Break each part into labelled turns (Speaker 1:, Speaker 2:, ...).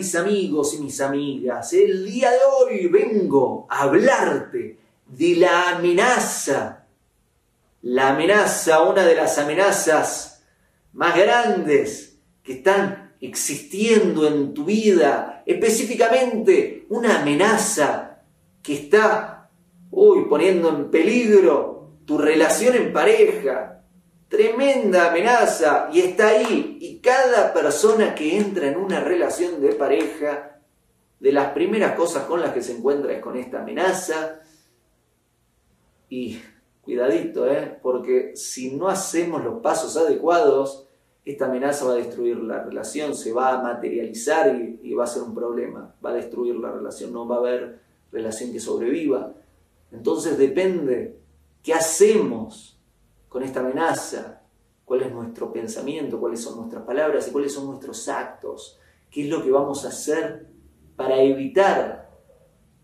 Speaker 1: mis amigos y mis amigas? El día de hoy vengo a hablarte de la amenaza. La amenaza, una de las amenazas más grandes que están existiendo en tu vida, específicamente una amenaza que está hoy poniendo en peligro tu relación en pareja, tremenda amenaza y está ahí. Y cada persona que entra en una relación de pareja, de las primeras cosas con las que se encuentra es con esta amenaza. Y cuidadito, ¿eh? porque si no hacemos los pasos adecuados, esta amenaza va a destruir la relación, se va a materializar y, y va a ser un problema, va a destruir la relación, no va a haber relación que sobreviva. Entonces depende qué hacemos con esta amenaza, cuál es nuestro pensamiento, cuáles son nuestras palabras y cuáles son nuestros actos, qué es lo que vamos a hacer para evitar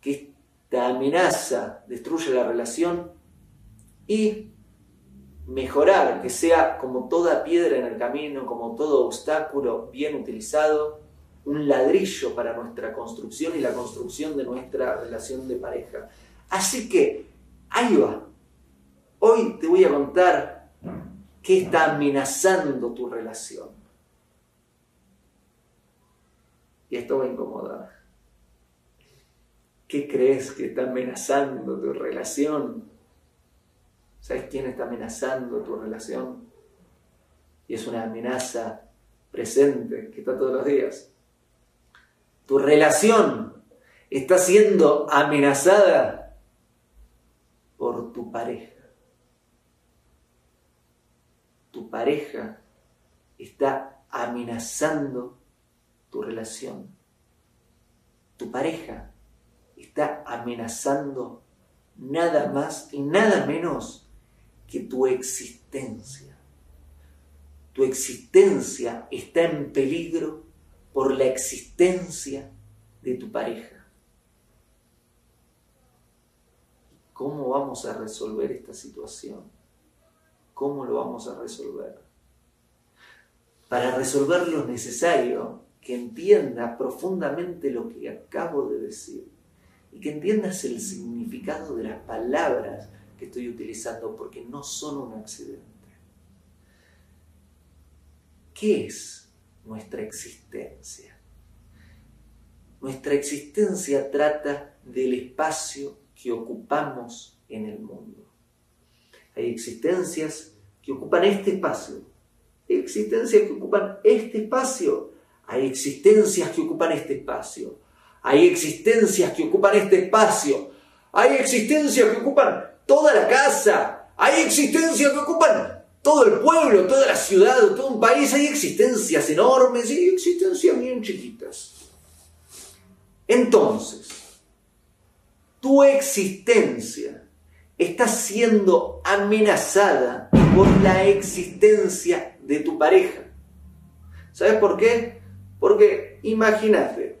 Speaker 1: que esta amenaza destruya la relación y mejorar, que sea como toda piedra en el camino, como todo obstáculo bien utilizado, un ladrillo para nuestra construcción y la construcción de nuestra relación de pareja. Así que, ahí va, Hoy te voy a contar qué está amenazando tu relación. Y esto va a incomodar. ¿Qué crees que está amenazando tu relación? ¿Sabes quién está amenazando tu relación? Y es una amenaza presente que está todos los días. Tu relación está siendo amenazada por tu pareja tu pareja está amenazando tu relación. Tu pareja está amenazando nada más y nada menos que tu existencia. Tu existencia está en peligro por la existencia de tu pareja. ¿Cómo vamos a resolver esta situación? ¿Cómo lo vamos a resolver? Para resolverlo es necesario que entiendas profundamente lo que acabo de decir y que entiendas el significado de las palabras que estoy utilizando porque no son un accidente. ¿Qué es nuestra existencia? Nuestra existencia trata del espacio que ocupamos en el mundo. Hay existencias que ocupan este espacio. Hay existencias que ocupan este espacio. Hay existencias que ocupan este espacio. Hay existencias que ocupan este espacio. Hay existencias que ocupan toda la casa. Hay existencias que ocupan todo el pueblo, toda la ciudad, todo un país. Hay existencias enormes y existencias bien chiquitas. Entonces, tu existencia está siendo amenazada por la existencia de tu pareja. ¿Sabes por qué? Porque imagínate,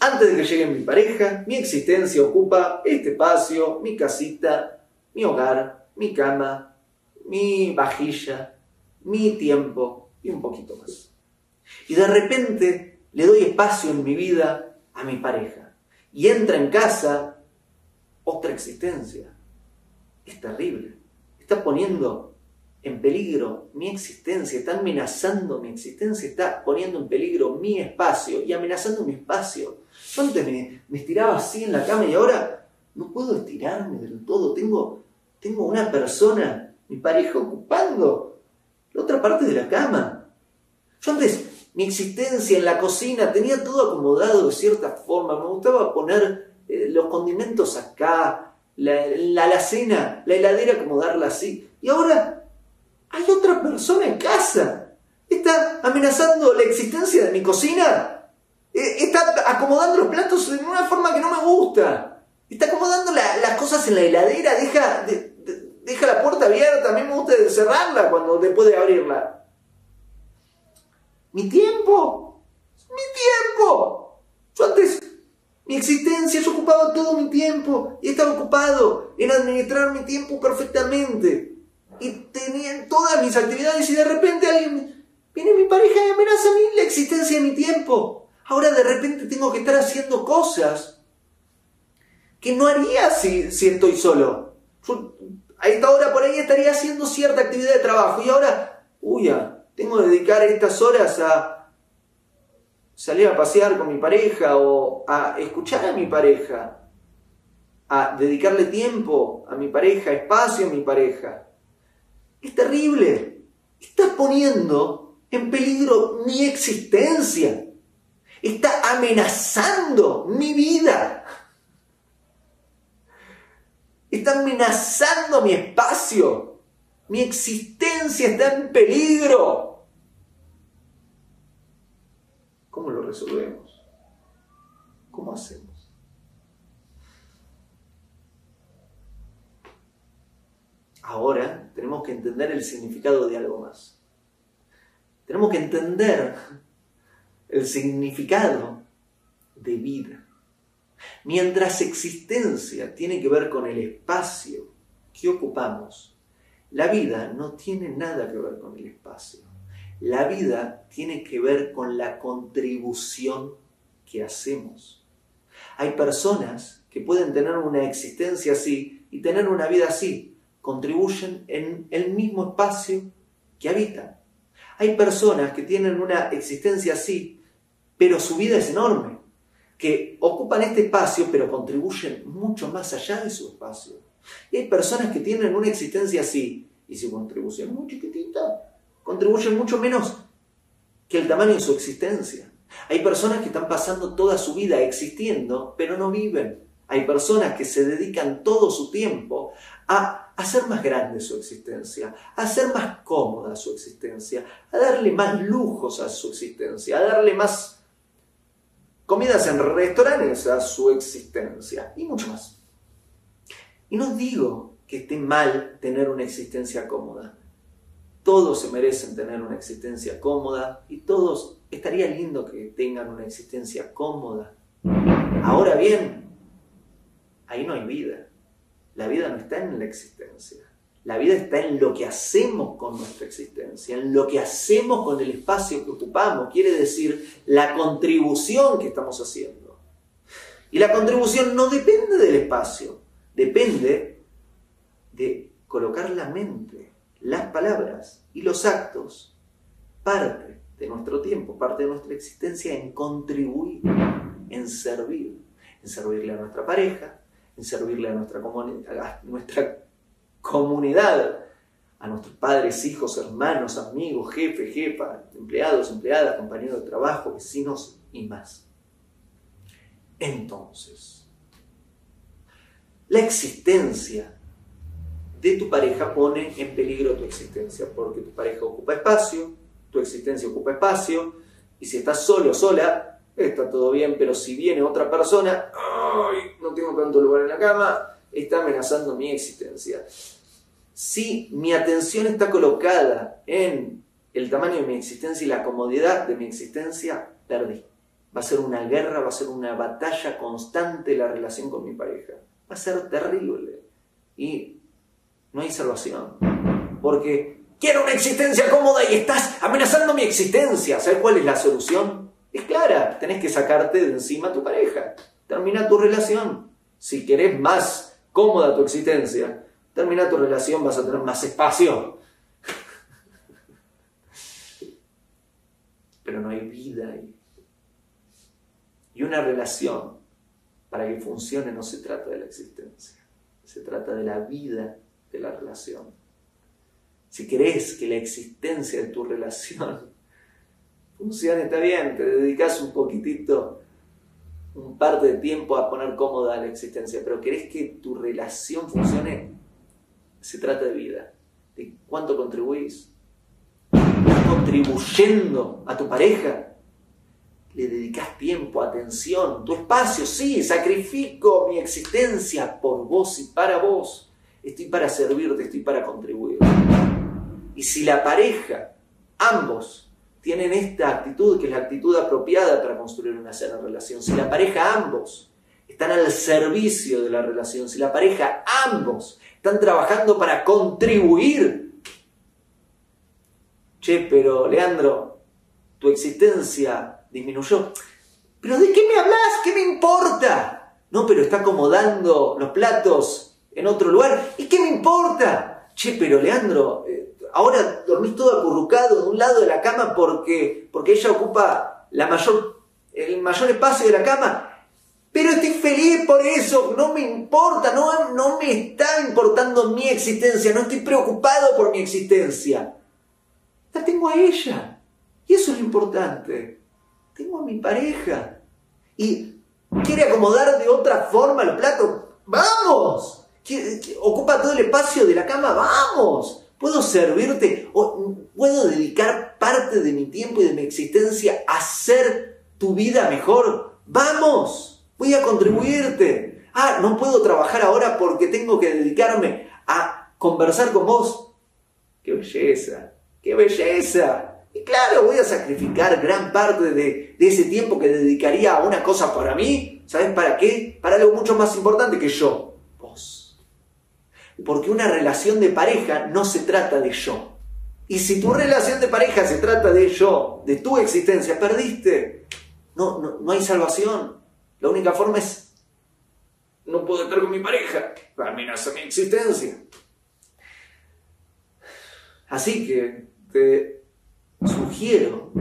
Speaker 1: antes de que llegue mi pareja, mi existencia ocupa este espacio, mi casita, mi hogar, mi cama, mi vajilla, mi tiempo y un poquito más. Y de repente le doy espacio en mi vida a mi pareja. Y entra en casa otra existencia es terrible. Está poniendo en peligro mi existencia, está amenazando mi existencia, está poniendo en peligro mi espacio y amenazando mi espacio. Yo antes me, estiraba así en la cama y ahora no puedo estirarme del todo. Tengo, tengo una persona, mi pareja, ocupando la otra parte de la cama. Yo antes mi existencia en la cocina tenía todo acomodado de cierta forma. Me gustaba poner eh, los condimentos acá, la, la alacena, la heladera, como darla así. Y ahora hay otra persona en casa. Está amenazando la existencia de mi cocina. Eh, está acomodando los platos de una forma que no me gusta. Está acomodando las cosas en la heladera. Deja, deja la puerta abierta. A mí me gusta cerrarla cuando después de abrirla. Mi tiempo. Mi tiempo. Yo antes mi existencia, yo ocupaba todo mi tiempo y estaba ocupado en administrar mi tiempo perfectamente. Y tenía todas mis actividades y de repente alguien viene mi pareja y amenaza a mí la existencia de mi tiempo. Ahora de repente tengo que estar haciendo cosas que no haría si, estoy solo. a esta hora por ahí estaría haciendo cierta actividad de trabajo y ahora, uy, tengo que dedicar estas horas a salir a pasear con mi pareja o a escuchar a mi pareja, a dedicarle tiempo a mi pareja, espacio a mi pareja. Es terrible. Estás poniendo en peligro mi existencia. Está amenazando mi vida. Está amenazando mi espacio. Mi existencia está en peligro. ¿Cómo lo resolvemos? ¿Cómo hacemos? Ahora tenemos que entender el significado de algo más. Tenemos que entender el significado de vida. Mientras existencia tiene que ver con el espacio que ocupamos, la vida no tiene nada que ver con el espacio. La vida tiene que ver con la contribución que hacemos. Hay personas que pueden tener una existencia así y tener una vida así, contribuyen en el mismo espacio que habitan. Hay personas que tienen una existencia así, pero su vida es enorme, que ocupan este espacio, pero contribuyen mucho más allá de su espacio. Y hay personas que tienen una existencia así, y su contribución es muy chiquitita, contribuyen mucho menos que el tamaño de su existencia. Hay personas que están pasando toda su vida existiendo, pero no viven. Hay personas que se dedican todo su tiempo a hacer más grande su existencia, a hacer más cómoda su existencia, a darle más lujos a su existencia, a darle más comidas en restaurantes a su existencia y mucho más. Y no digo que esté mal tener una existencia cómoda. Todos se merecen tener una existencia cómoda y todos estaría lindo que tengan una existencia cómoda. Ahora bien, ahí no hay vida. La vida no está en la existencia. La vida está en lo que hacemos con nuestra existencia, en lo que hacemos con el espacio que ocupamos, quiere decir la contribución que estamos haciendo. Y la contribución no depende del espacio, depende de colocar la mente, las palabras y los actos, parte de nuestro tiempo, parte de nuestra existencia en contribuir, en servir, en servirle a nuestra pareja, en servirle a nuestra, nuestra comunidad, a nuestros padres, hijos, hermanos, amigos, jefes, jefa, empleados, empleadas, compañeros de trabajo, vecinos y más. Entonces, la existencia de tu pareja pone en peligro tu existencia, porque tu pareja ocupa espacio, tu existencia ocupa espacio, y si estás solo o sola, está todo bien, pero si viene otra persona, no tengo tanto lugar en la cama, está amenazando mi existencia. Si mi atención está colocada en el tamaño de mi existencia y la comodidad de mi existencia, perdí. Va a ser una guerra, va a ser una batalla constante la relación con mi pareja. Va a ser terrible. Y no hay salvación. Porque quiero una existencia cómoda y estás amenazando mi existencia. ¿Sabes cuál es la solución? Es clara, tenés que sacarte de encima a tu pareja. Termina tu relación. Si querés más cómoda tu existencia, termina tu relación, vas a tener más espacio. Pero no hay vida ahí. Y una relación, para que funcione, no se trata de la existencia, se trata de la vida de la relación. Si querés que la existencia de tu relación funciona, está bien, te dedicas un poquitito, un par de tiempo a poner cómoda la existencia, pero querés que tu relación funcione, se trata de vida, de cuánto contribuís. ¿Estás contribuyendo a tu pareja? Le dedicas tiempo, atención, tu espacio, sí, sacrifico mi existencia por vos y para vos. Estoy para servirte, estoy para contribuir. Y si la pareja, ambos, tienen esta actitud, que es la actitud apropiada para construir una sana relación. Si la pareja ambos están al servicio de la relación, si la pareja ambos están trabajando para contribuir. Che, pero Leandro, tu existencia disminuyó. ¿Pero de qué me hablas? ¿Qué me importa? No, pero está acomodando los platos en otro lugar. ¿Y qué me importa? Che, pero Leandro, eh, ahora dormís todo acurrucado de un lado de la cama porque, porque ella ocupa la mayor, el mayor espacio de la cama. Pero estoy feliz por eso, no me importa, no, no me está importando mi existencia, no estoy preocupado por mi existencia. La tengo a ella. Y eso es lo importante. Tengo a mi pareja. Y quiere acomodar de otra forma el plato. ¡Vamos! ¿Ocupa todo el espacio de la cama? ¡Vamos! ¿Puedo servirte? ¿O ¿Puedo dedicar parte de mi tiempo y de mi existencia a hacer tu vida mejor? ¡Vamos! Voy a contribuirte. Ah, no puedo trabajar ahora porque tengo que dedicarme a conversar con vos. ¡Qué belleza! ¡Qué belleza! Y claro, voy a sacrificar gran parte de, ese tiempo que dedicaría a una cosa para mí. ¿Sabes para qué? Para algo mucho más importante que yo. Porque una relación de pareja no se trata de yo. Y si tu relación de pareja se trata de yo, de tu existencia, perdiste. No, no, no hay salvación. La única forma es, no puedo estar con mi pareja, amenaza mi existencia. Así que te sugiero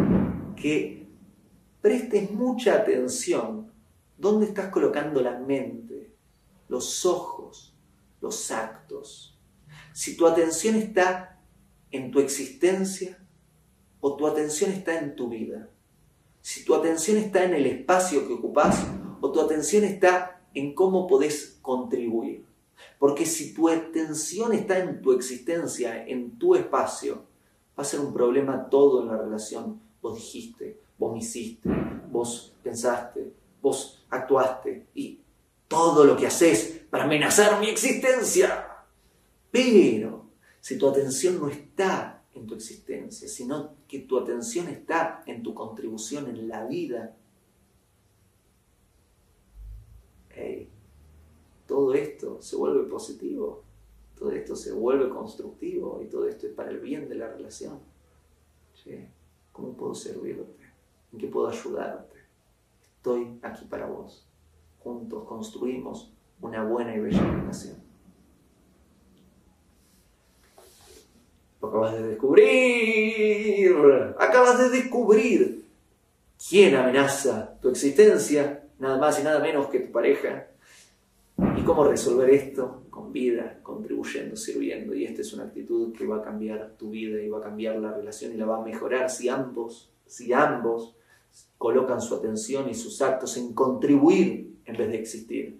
Speaker 1: que prestes mucha atención dónde estás colocando la mente, los ojos, los actos. Si tu atención está en tu existencia o tu atención está en tu vida. Si tu atención está en el espacio que ocupas o tu atención está en cómo podés contribuir. Porque si tu atención está en tu existencia, en tu espacio, va a ser un problema todo en la relación. Vos dijiste, vos hiciste, vos pensaste, vos actuaste y todo lo que haces para amenazar mi existencia. Pero si tu atención no está en tu existencia, sino que tu atención está en tu contribución en la vida todo esto se vuelve positivo, todo esto se vuelve constructivo y todo esto es para el bien de la relación. ¿Cómo puedo servirte? ¿En qué puedo ayudarte? Estoy aquí para vos. Juntos construimos una buena y bella relación. Acabas de descubrir. Acabas de descubrir quién amenaza tu existencia nada más y nada menos que tu pareja. ¿Y cómo resolver esto? Con vida, contribuyendo, sirviendo. Y esta es una actitud que va a cambiar tu vida y va a cambiar la relación y la va a mejorar si ambos, si ambos colocan su atención y sus actos en contribuir en vez de existir,